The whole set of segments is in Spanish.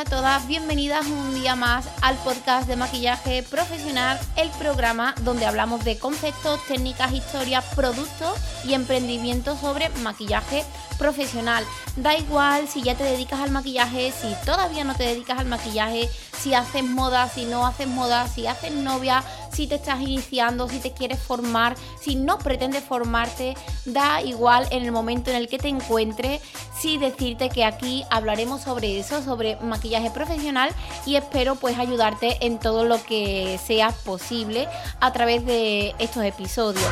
a todas, bienvenidas un día más al podcast de maquillaje profesional, el programa donde hablamos de conceptos, técnicas, historias, productos y emprendimientos sobre maquillaje profesional. Da igual si ya te dedicas al maquillaje, si todavía no te dedicas al maquillaje, si haces moda, si no haces moda, si haces novia, si te estás iniciando, si te quieres formar, si no pretendes formarte, da igual en el momento en el que te encuentres, sí decirte que aquí hablaremos sobre eso, sobre maquillaje profesional y espero pues ayudarte en todo lo que sea posible a través de estos episodios.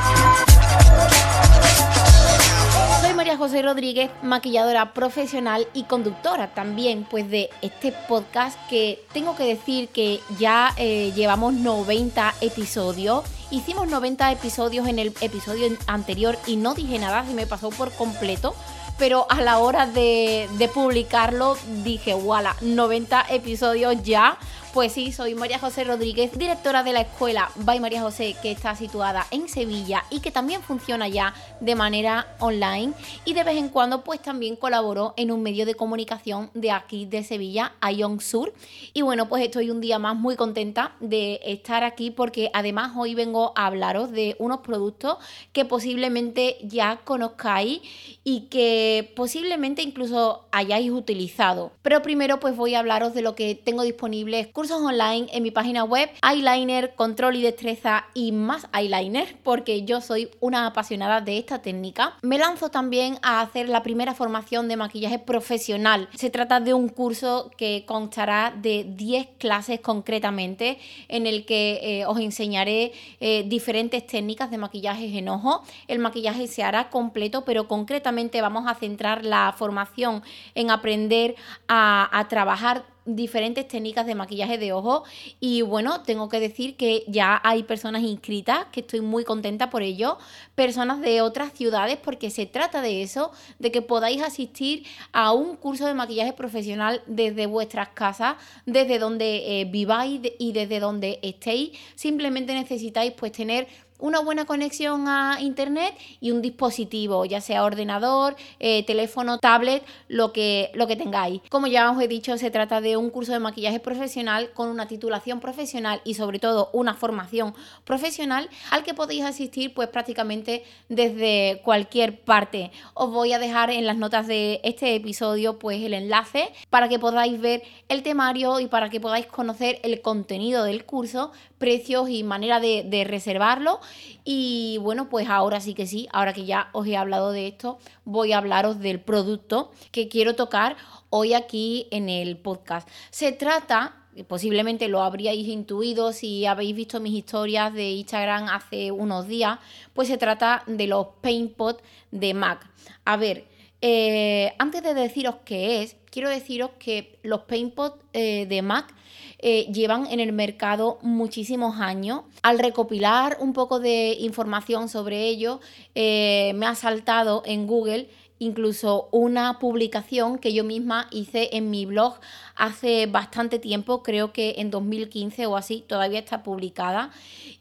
María José Rodríguez, maquilladora profesional y conductora también pues de este podcast que tengo que decir que ya eh, llevamos 90 episodios. Hicimos 90 episodios en el episodio anterior y no dije nada, se me pasó por completo pero a la hora de, de, publicarlo dije, voilà, 90 episodios ya. Pues sí, soy María José Rodríguez, directora de la escuela By María José, que está situada en Sevilla y que también funciona ya de manera online. Y de vez en cuando, pues también colaboro en un medio de comunicación de aquí de Sevilla, Ion Sur. Y bueno, pues estoy un día más muy contenta de estar aquí porque además hoy vengo a hablaros de unos productos que posiblemente ya conozcáis y que posiblemente incluso hayáis utilizado. Pero primero, pues voy a hablaros de lo que tengo disponible cursos online en mi página web, eyeliner, control y destreza y más eyeliner, porque yo soy una apasionada de esta técnica. Me lanzo también a hacer la primera formación de maquillaje profesional. Se trata de un curso que constará de 10 clases concretamente, en el que eh, os enseñaré eh, diferentes técnicas de maquillaje en ojo. El maquillaje se hará completo, pero concretamente vamos a centrar la formación en aprender a trabajar diferentes técnicas de maquillaje de ojo. Y bueno, tengo que decir que ya hay personas inscritas, que estoy muy contenta por ello, personas de otras ciudades porque se trata de eso, de que podáis asistir a un curso de maquillaje profesional desde vuestras casas, desde donde eh, viváis y desde donde estéis, simplemente necesitáis pues tener una buena conexión a internet y un dispositivo, ya sea ordenador, eh, teléfono, tablet, lo que, lo que tengáis. Como ya os he dicho, se trata de un curso de maquillaje profesional con una titulación profesional y sobre todo una formación profesional al que podéis asistir pues prácticamente desde cualquier parte. Os voy a dejar en las notas de este episodio pues el enlace para que podáis ver el temario y para que podáis conocer el contenido del curso, precios y manera de, de reservarlo y bueno, pues ahora sí que sí, ahora que ya os he hablado de esto, voy a hablaros del producto que quiero tocar hoy aquí en el podcast. Se trata posiblemente lo habríais intuido si habéis visto mis historias de Instagram hace unos días, pues se trata de los PaintPot de MAC. A ver, eh, antes de deciros qué es, quiero deciros que los PaintPot eh, de MAC eh, llevan en el mercado muchísimos años. Al recopilar un poco de información sobre ello, eh, me ha saltado en Google incluso una publicación que yo misma hice en mi blog hace bastante tiempo, creo que en 2015 o así, todavía está publicada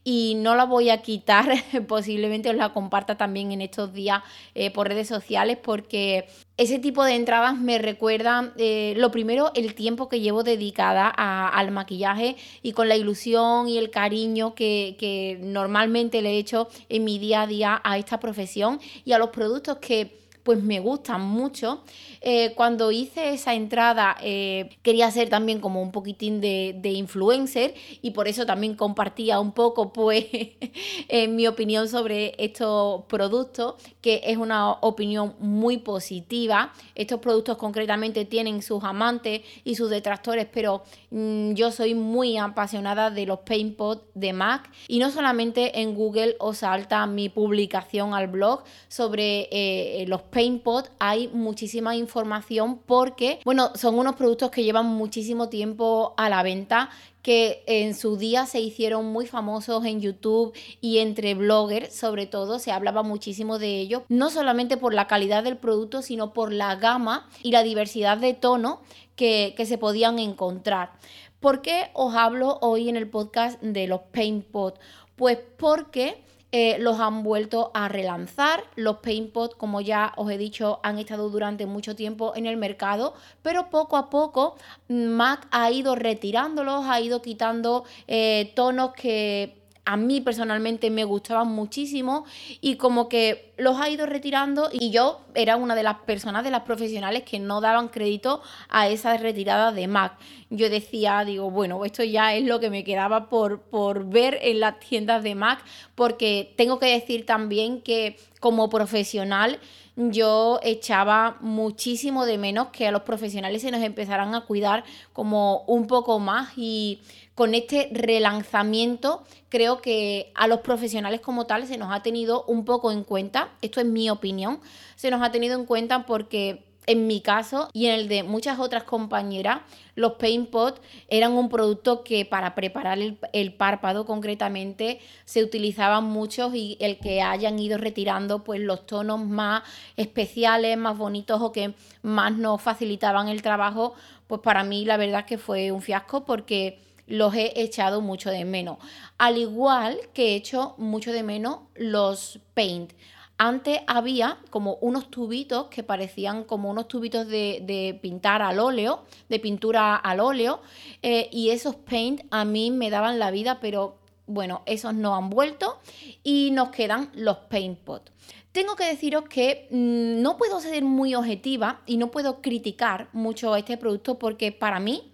y no la voy a quitar, posiblemente os la comparta también en estos días eh, por redes sociales porque ese tipo de entradas me recuerdan, eh, lo primero, el tiempo que llevo dedicada al maquillaje y con la ilusión y el cariño que, que normalmente le he hecho en mi día a día a esta profesión y a los productos que pues me gustan mucho. Eh, cuando hice esa entrada eh, quería ser también como un poquitín de, influencer y por eso también compartía un poco pues mi opinión sobre estos productos, que es una opinión muy positiva. Estos productos concretamente tienen sus amantes y sus detractores, pero mm, yo soy muy apasionada de los PaintPot de MAC y no solamente en Google os salta mi publicación al blog sobre eh, los PaintPot, hay muchísima información porque, bueno, son unos productos que llevan muchísimo tiempo a la venta que en su día se hicieron muy famosos en YouTube y entre bloggers, sobre todo, se hablaba muchísimo de ellos, no solamente por la calidad del producto, sino por la gama y la diversidad de tono que, que se podían encontrar. ¿Por qué os hablo hoy en el podcast de los PaintPod? Pues porque eh, los han vuelto a relanzar. Los PaintPod, como ya os he dicho, han estado durante mucho tiempo en el mercado, pero poco a poco Mac ha ido retirándolos, ha ido quitando eh, tonos que a mí personalmente me gustaban muchísimo y como que los ha ido retirando y yo era una de las personas, de las profesionales que no daban crédito a esa retirada de Mac. Yo decía, digo, bueno, esto ya es lo que me quedaba por, por ver en las tiendas de Mac porque tengo que decir también que como profesional yo echaba muchísimo de menos que a los profesionales se nos empezaran a cuidar como un poco más. Y con este relanzamiento creo que a los profesionales como tal se nos ha tenido un poco en cuenta, esto es mi opinión, se nos ha tenido en cuenta porque en mi caso y en el de muchas otras compañeras, los Paint Pot eran un producto que para preparar el, párpado concretamente se utilizaban muchos y el que hayan ido retirando pues los tonos más especiales, más bonitos o que más nos facilitaban el trabajo, pues para mí la verdad que fue un fiasco porque los he echado mucho de menos. Al igual que he hecho mucho de menos los paint. Antes había como unos tubitos que parecían como unos tubitos de, pintar al óleo, de pintura al óleo, eh, y esos paint a mí me daban la vida, pero bueno, esos no han vuelto y nos quedan los paint pot. Tengo que deciros que mm, no puedo ser muy objetiva y no puedo criticar mucho este producto porque para mí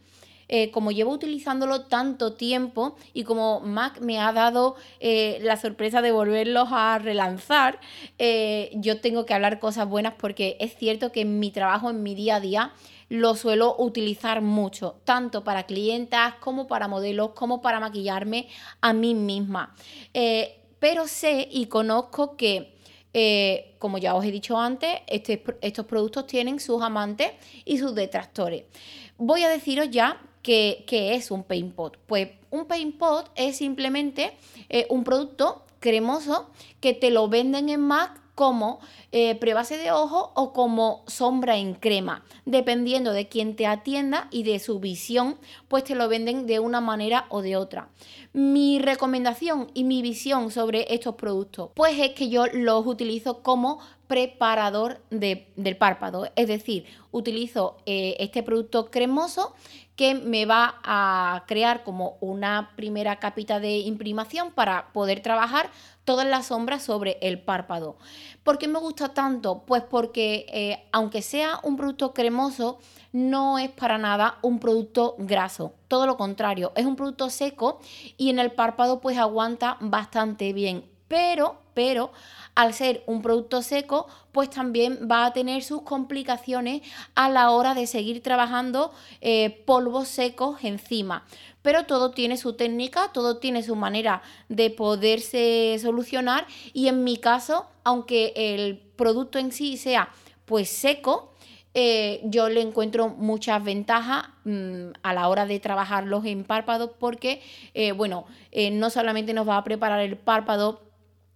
eh, como llevo utilizándolo tanto tiempo y como Mac me ha dado eh, la sorpresa de volverlos a relanzar, eh, yo tengo que hablar cosas buenas porque es cierto que en mi trabajo, en mi día a día, lo suelo utilizar mucho, tanto para clientas como para modelos, como para maquillarme a mí misma. pero sé y conozco que como ya os he dicho antes, este, estos productos tienen sus amantes y sus detractores. Voy a deciros ya ¿Qué, es un paint pot? Pues un paint pot es simplemente eh, un producto cremoso que te lo venden en MAC como eh, prebase de ojo o como sombra en crema. Dependiendo de quién te atienda y de su visión, pues te lo venden de una manera o de otra. Mi recomendación y mi visión sobre estos productos, pues es que yo los utilizo como preparador del párpado. Es decir, utilizo eh, este producto cremoso que me va a crear como una primera capita de imprimación para poder trabajar todas las sombras sobre el párpado. ¿Por qué me gusta tanto? Pues porque eh, aunque sea un producto cremoso, no es para nada un producto graso. Todo lo contrario, es un producto seco y en el párpado pues aguanta bastante bien. Pero, pero al ser un producto seco, pues también va a tener sus complicaciones a la hora de seguir trabajando eh, polvos secos encima. Pero todo tiene su técnica, todo tiene su manera de poderse solucionar y en mi caso, aunque el producto en sí sea pues seco, eh, yo le encuentro muchas ventajas mm, a la hora de trabajarlos en párpados porque, eh, bueno, no solamente nos va a preparar el párpado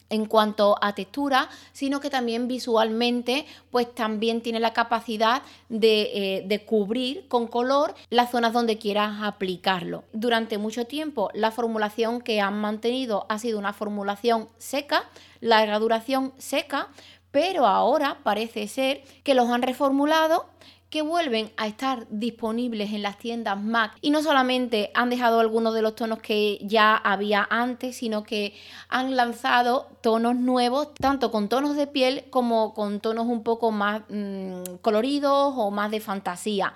en cuanto a textura, sino que también visualmente, pues también tiene la capacidad de, eh, cubrir con color las zonas donde quieras aplicarlo. Durante mucho tiempo la formulación que han mantenido ha sido una formulación seca, larga duración seca, pero ahora parece ser que los han reformulado que vuelven a estar disponibles en las tiendas MAC y no solamente han dejado algunos de los tonos que ya había antes, sino que han lanzado tonos nuevos, tanto con tonos de piel como con tonos un poco más mm, coloridos o más de fantasía.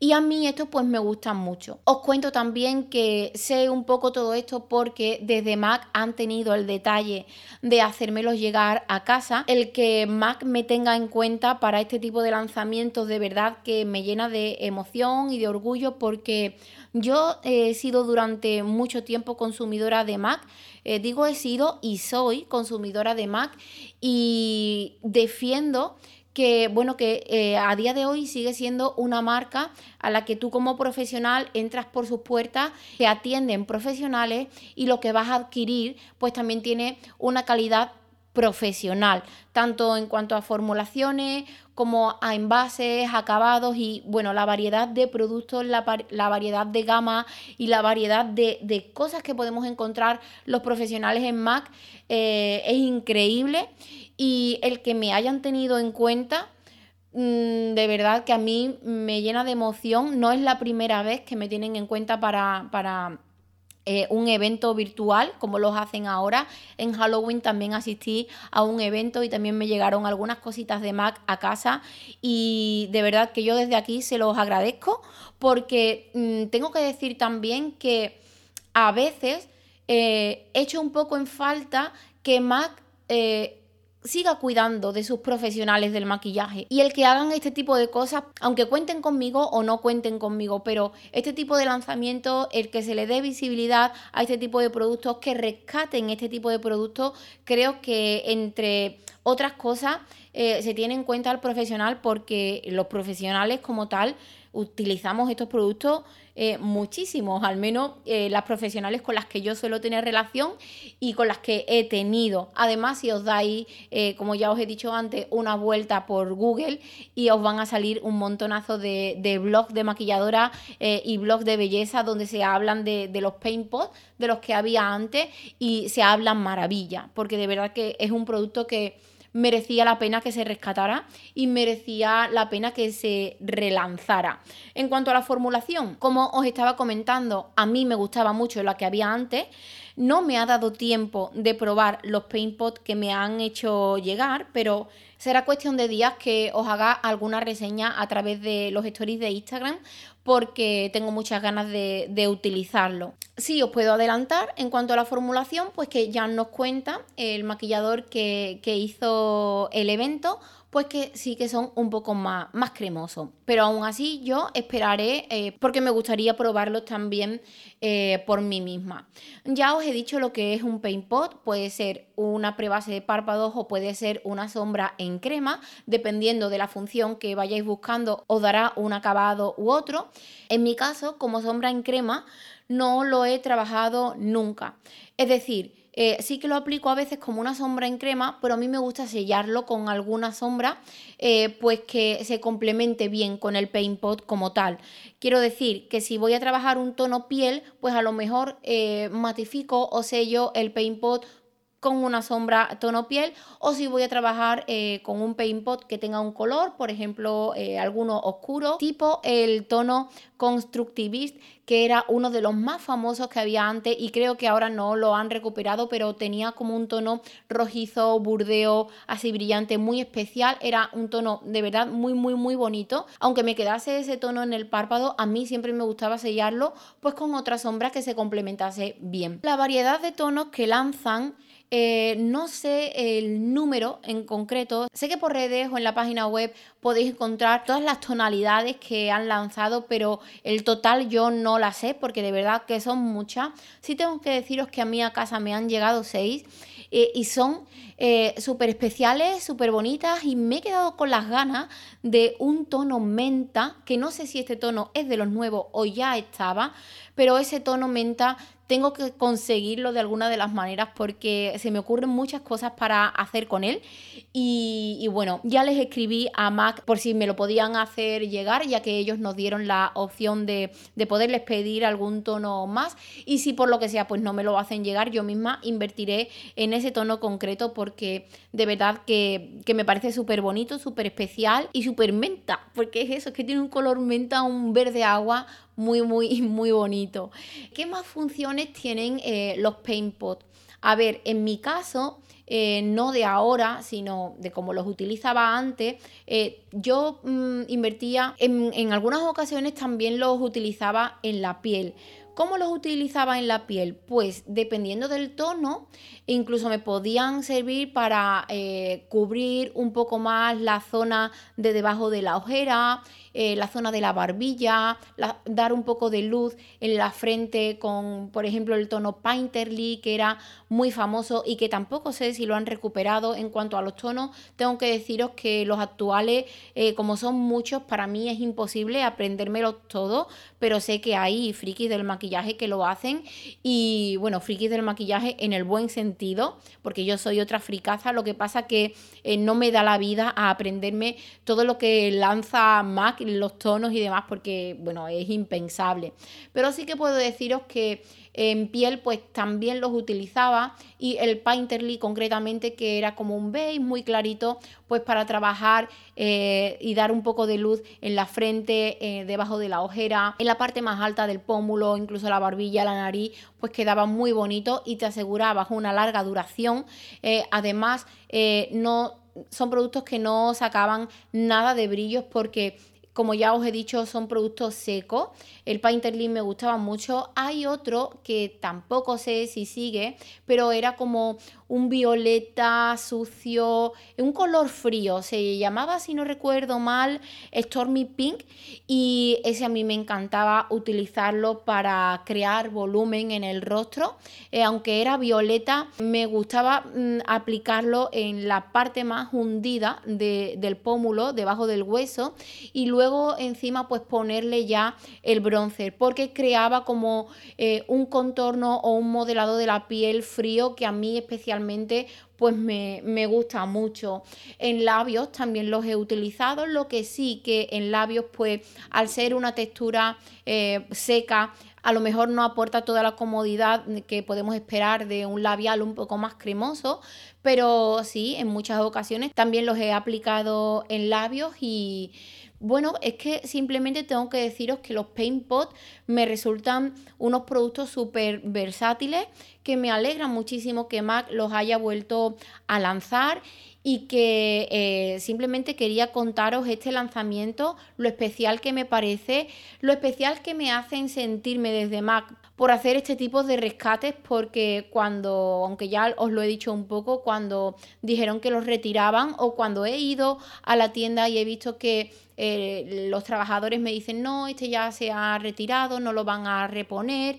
Y a mí esto pues me gusta mucho. Os cuento también que sé un poco todo esto porque desde MAC han tenido el detalle de hacérmelos llegar a casa. El que MAC me tenga en cuenta para este tipo de lanzamientos de verdad que me llena de emoción y de orgullo porque yo he sido durante mucho tiempo consumidora de MAC. Eh, digo he sido y soy consumidora de MAC y defiendo que bueno que eh, a día de hoy sigue siendo una marca a la que tú como profesional entras por sus puertas, te atienden profesionales y lo que vas a adquirir pues también tiene una calidad profesional, tanto en cuanto a formulaciones como a envases, acabados y bueno, la variedad de productos, la, variedad de gama y la variedad de, cosas que podemos encontrar los profesionales en MAC eh, es increíble y el que me hayan tenido en cuenta mm, de verdad que a mí me llena de emoción. No es la primera vez que me tienen en cuenta para, para eh, un evento virtual, como los hacen ahora. En Halloween también asistí a un evento y también me llegaron algunas cositas de Mac a casa. Y de verdad que yo desde aquí se los agradezco porque mm, tengo que decir también que a veces eh, echo un poco en falta que Mac eh, siga cuidando de sus profesionales del maquillaje. Y el que hagan este tipo de cosas, aunque cuenten conmigo o no cuenten conmigo, pero este tipo de lanzamiento, el que se le dé visibilidad a este tipo de productos, que rescaten este tipo de productos, creo que entre otras cosas eh, se tiene en cuenta al profesional porque los profesionales como tal utilizamos estos productos eh, muchísimos, al menos eh, las profesionales con las que yo suelo tener relación y con las que he tenido. Además, si os dais, eh, como ya os he dicho antes, una vuelta por Google y os van a salir un montonazo de, de blogs de maquilladora y blogs de belleza donde se hablan de, de los paint pots, de los que había antes y se hablan maravilla, porque de verdad que es un producto que merecía la pena que se rescatara y merecía la pena que se relanzara. En cuanto a la formulación, como os estaba comentando, a mí me gustaba mucho la que había antes. No me ha dado tiempo de probar los paint pots que me han hecho llegar, pero será cuestión de días que os haga alguna reseña a través de los stories de Instagram porque tengo muchas ganas de, utilizarlo. Sí, os puedo adelantar en cuanto a la formulación, pues que ya nos cuenta el maquillador que, que hizo el evento pues que sí que son un poco más, más cremosos. Pero aún así yo esperaré eh, porque me gustaría probarlos también eh, por mí misma. Ya os he dicho lo que es un paint pot, puede ser una prebase de párpados o puede ser una sombra en crema, dependiendo de la función que vayáis buscando, os dará un acabado u otro. En mi caso, como sombra en crema, no lo he trabajado nunca. Es decir, eh, sí que lo aplico a veces como una sombra en crema, pero a mí me gusta sellarlo con alguna sombra, eh, pues que se complemente bien con el paint pot como tal. Quiero decir que si voy a trabajar un tono piel, pues a lo mejor eh, matifico o sello el paint pot con una sombra tono piel o si voy a trabajar eh, con un paint pot que tenga un color, por ejemplo, eh, alguno oscuro, tipo el tono Constructivist, que era uno de los más famosos que había antes y creo que ahora no lo han recuperado, pero tenía como un tono rojizo, burdeo, así brillante, muy especial. Era un tono de verdad muy, muy, muy bonito. Aunque me quedase ese tono en el párpado, a mí siempre me gustaba sellarlo pues con otra sombra que se complementase bien. La variedad de tonos que lanzan eh, no sé el número en concreto. Sé que por redes o en la página web podéis encontrar todas las tonalidades que han lanzado, pero el total yo no la sé porque de verdad que son muchas. Sí tengo que deciros que a mí a casa me han llegado seis eh, y son eh, súper especiales, súper bonitas y me he quedado con las ganas de un tono menta, que no sé si este tono es de los nuevos o ya estaba, pero ese tono menta tengo que conseguirlo de alguna de las maneras porque se me ocurren muchas cosas para hacer con él. Y, bueno, ya les escribí a Mac por si me lo podían hacer llegar, ya que ellos nos dieron la opción de, poderles pedir algún tono más. Y si por lo que sea, pues no me lo hacen llegar, yo misma invertiré en ese tono concreto porque de verdad que, que me parece súper bonito, súper especial y súper menta, porque es eso, es que tiene un color menta, un verde agua muy, muy, muy bonito. ¿Qué más funciones tienen eh, los paint pots? A ver, en mi caso, eh, no de ahora, sino de cómo los utilizaba antes, eh, yo mm, invertía, en, en algunas ocasiones también los utilizaba en la piel. ¿Cómo los utilizaba en la piel? Pues dependiendo del tono, incluso me podían servir para cubrir un poco más la zona de debajo de la ojera, eh, la zona de la barbilla, dar un poco de luz en la frente con, por ejemplo, el tono Painterly, que era muy famoso y que tampoco sé si lo han recuperado. En cuanto a los tonos, tengo que deciros que los actuales, eh, como son muchos, para mí es imposible aprendérmelos todos, pero sé que hay frikis del maquillaje que lo hacen y, bueno, frikis del maquillaje en el buen sentido, porque yo soy otra fricaza, lo que pasa que eh, no me da la vida a aprenderme todo lo que lanza Mac, los tonos y demás, porque, bueno, es impensable. Pero sí que puedo deciros que en piel pues también los utilizaba y el Painterly concretamente que era como un beige muy clarito pues para trabajar eh, y dar un poco de luz en la frente, eh, debajo de la ojera, en la parte más alta del pómulo, incluso la barbilla, la nariz, pues quedaba muy bonito y te aseguraba una larga duración. Eh, además, no son productos que no sacaban nada de brillos porque como ya os he dicho, son productos secos. El Painterly me gustaba mucho. Hay otro que tampoco sé si sigue, pero era como un violeta sucio, un color frío, se llamaba, si no recuerdo mal, Stormy Pink y ese a mí me encantaba utilizarlo para crear volumen en el rostro, eh, aunque era violeta, me gustaba mm, aplicarlo en la parte más hundida del pómulo, debajo del hueso y luego encima pues ponerle ya el bronzer, porque creaba como eh, un contorno o un modelado de la piel frío que a mí especialmente pues me, gusta mucho. En labios también los he utilizado, lo que sí que en labios pues al ser una textura eh, seca a lo mejor no aporta toda la comodidad que podemos esperar de un labial un poco más cremoso, pero sí, en muchas ocasiones también los he aplicado en labios y bueno, es que simplemente tengo que deciros que los Paint Pot me resultan unos productos súper versátiles que me alegra muchísimo que Mac los haya vuelto a lanzar y que eh, simplemente quería contaros este lanzamiento, lo especial que me parece, lo especial que me hacen sentirme desde Mac por hacer este tipo de rescates porque cuando, aunque ya os lo he dicho un poco, cuando dijeron que los retiraban o cuando he ido a la tienda y he visto que eh, los trabajadores me dicen, no, este ya se ha retirado, no lo van a reponer.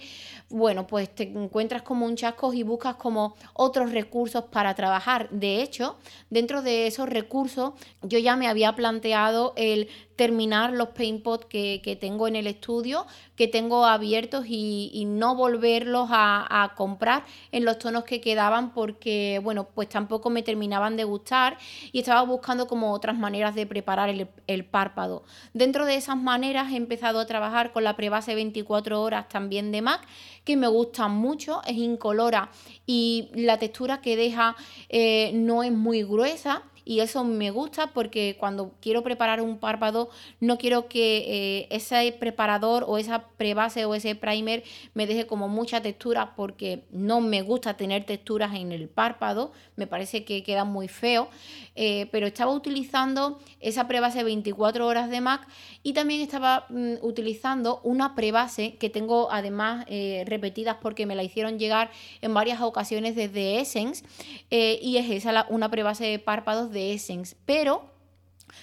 Bueno, pues te encuentras como un chasco y buscas como otros recursos para trabajar. De hecho, dentro de esos recursos, yo ya me había planteado el terminar los paint pots que, tengo en el estudio, que tengo abiertos y, no volverlos a, comprar en los tonos que quedaban porque, bueno, pues tampoco me terminaban de gustar y estaba buscando como otras maneras de preparar el, el párpado. Dentro de esas maneras he empezado a trabajar con la prebase 24 horas también de MAC, que me gusta mucho, es incolora y la textura que deja eh, no es muy gruesa y eso me gusta porque cuando quiero preparar un párpado no quiero que eh, ese preparador o esa prebase o ese primer me deje como mucha textura porque no me gusta tener texturas en el párpado, me parece que queda muy feo, eh, pero estaba utilizando esa prebase 24 horas de MAC y también estaba mm, utilizando una prebase que tengo además eh, repetidas porque me la hicieron llegar en varias ocasiones desde Essence. Y es esa una prebase de párpados de Essence, pero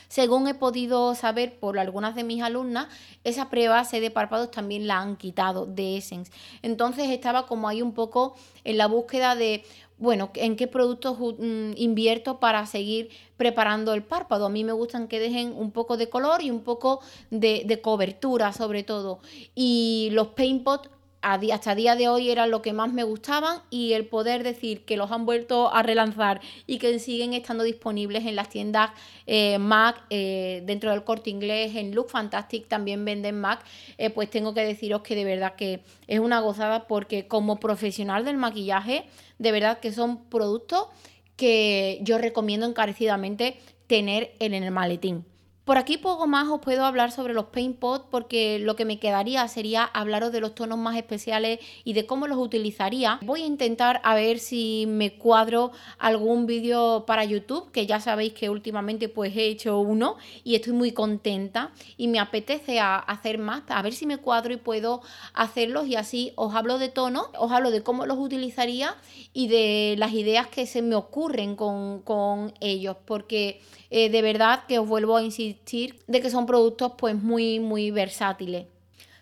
según he podido saber por algunas de mis alumnas, esa prebase de párpados también la han quitado de Essence. Entonces estaba como ahí un poco en la búsqueda de, bueno, en qué productos mm, invierto para seguir preparando el párpado. A mí me gustan que dejen un poco de color y un poco de, de cobertura sobre todo. Y los Paint Pot hasta día de hoy era lo que más me gustaban y el poder decir que los han vuelto a relanzar y que siguen estando disponibles en las tiendas eh, Mac, eh, dentro del corte inglés, en Look Fantastic también venden Mac, eh, pues tengo que deciros que de verdad que es una gozada porque como profesional del maquillaje, de verdad que son productos que yo recomiendo encarecidamente tener en el maletín. Por aquí poco más os puedo hablar sobre los Paint Pot porque lo que me quedaría sería hablaros de los tonos más especiales y de cómo los utilizaría. Voy a intentar a ver si me cuadro algún vídeo para YouTube, que ya sabéis que últimamente pues he hecho uno y estoy muy contenta y me apetece hacer más, a ver si me cuadro y puedo hacerlos y así os hablo de tonos, os hablo de cómo los utilizaría y de las ideas que se me ocurren con, ellos, porque eh, de verdad que os vuelvo a insistir de que son productos pues muy, muy versátiles.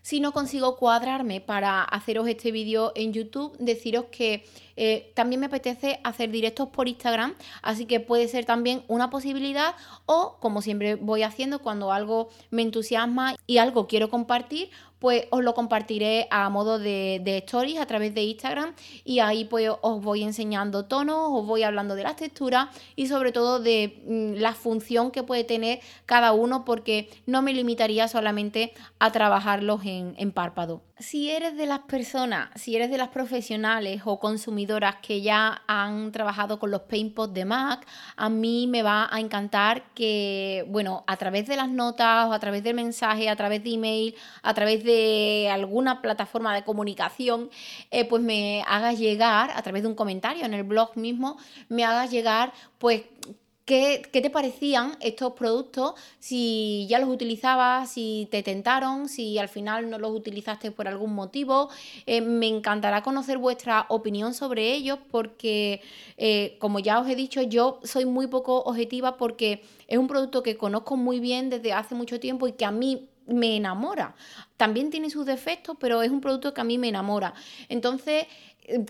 Si no consigo cuadrarme para haceros este vídeo en YouTube, deciros que eh, también me apetece hacer directos por Instagram, así que puede ser también una posibilidad o como siempre voy haciendo cuando algo me entusiasma y algo quiero compartir, pues os lo compartiré a modo de, stories a través de Instagram y ahí pues os voy enseñando tonos, os voy hablando de las texturas y sobre todo de mm, la función que puede tener cada uno porque no me limitaría solamente a trabajarlos en, en párpado. Si eres de las personas, si eres de las profesionales o consumidoras que ya han trabajado con los paintpots de Mac, a mí me va a encantar que, bueno, a través de las notas o a través del mensaje, a través de email, a través de alguna plataforma de comunicación, eh, pues me hagas llegar, a través de un comentario en el blog mismo, me hagas llegar, pues ¿Qué, te parecían estos productos? Si ya los utilizabas, si te tentaron, si al final no los utilizaste por algún motivo. Eh, me encantará conocer vuestra opinión sobre ellos porque, eh, como ya os he dicho, yo soy muy poco objetiva porque es un producto que conozco muy bien desde hace mucho tiempo y que a mí me enamora. También tiene sus defectos, pero es un producto que a mí me enamora. Entonces,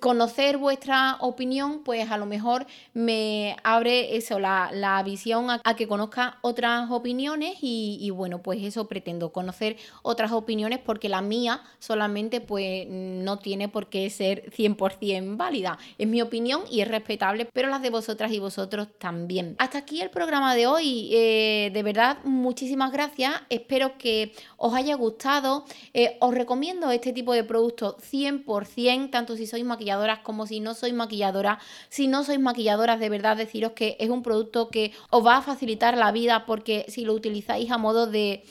conocer vuestra opinión, pues a lo mejor me abre eso, la, visión a, que conozca otras opiniones y, bueno, pues eso pretendo, conocer otras opiniones porque la mía solamente pues no tiene por qué ser 100% válida. Es mi opinión y es respetable, pero las de vosotras y vosotros también. Hasta aquí el programa de hoy. Eh, de verdad, muchísimas gracias. Espero que os haya gustado. Eh, os recomiendo este tipo de productos 100%, tanto si sois maquilladoras como si no sois maquilladora. Si no sois maquilladoras, de verdad deciros que es un producto que os va a facilitar la vida porque si lo utilizáis a modo de,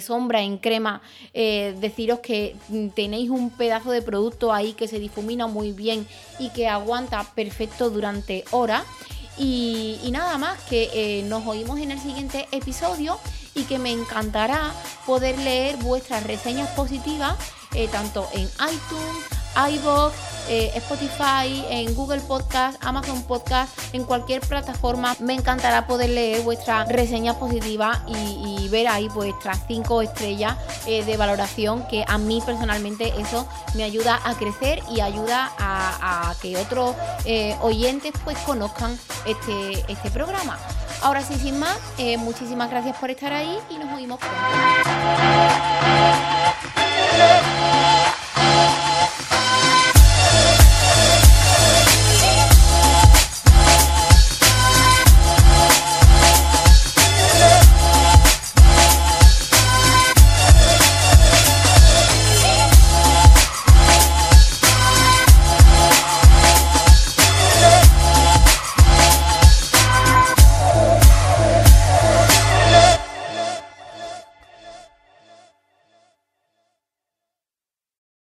sombra en crema, eh, deciros que tenéis un pedazo de producto ahí que se difumina muy bien y que aguanta perfecto durante horas. Y, nada más, que eh, nos oímos en el siguiente episodio y que me encantará poder leer vuestras reseñas positivas eh, tanto en iTunes, iVoox, eh, Spotify, en Google Podcast, Amazon Podcast, en cualquier plataforma. Me encantará poder leer vuestra reseña positiva y, ver ahí vuestras cinco estrellas eh, de valoración, que a mí personalmente eso me ayuda a crecer y ayuda a, que otros oyentes pues conozcan este, este programa. Ahora sí, sin más, eh, muchísimas gracias por estar ahí y nos oímos pronto.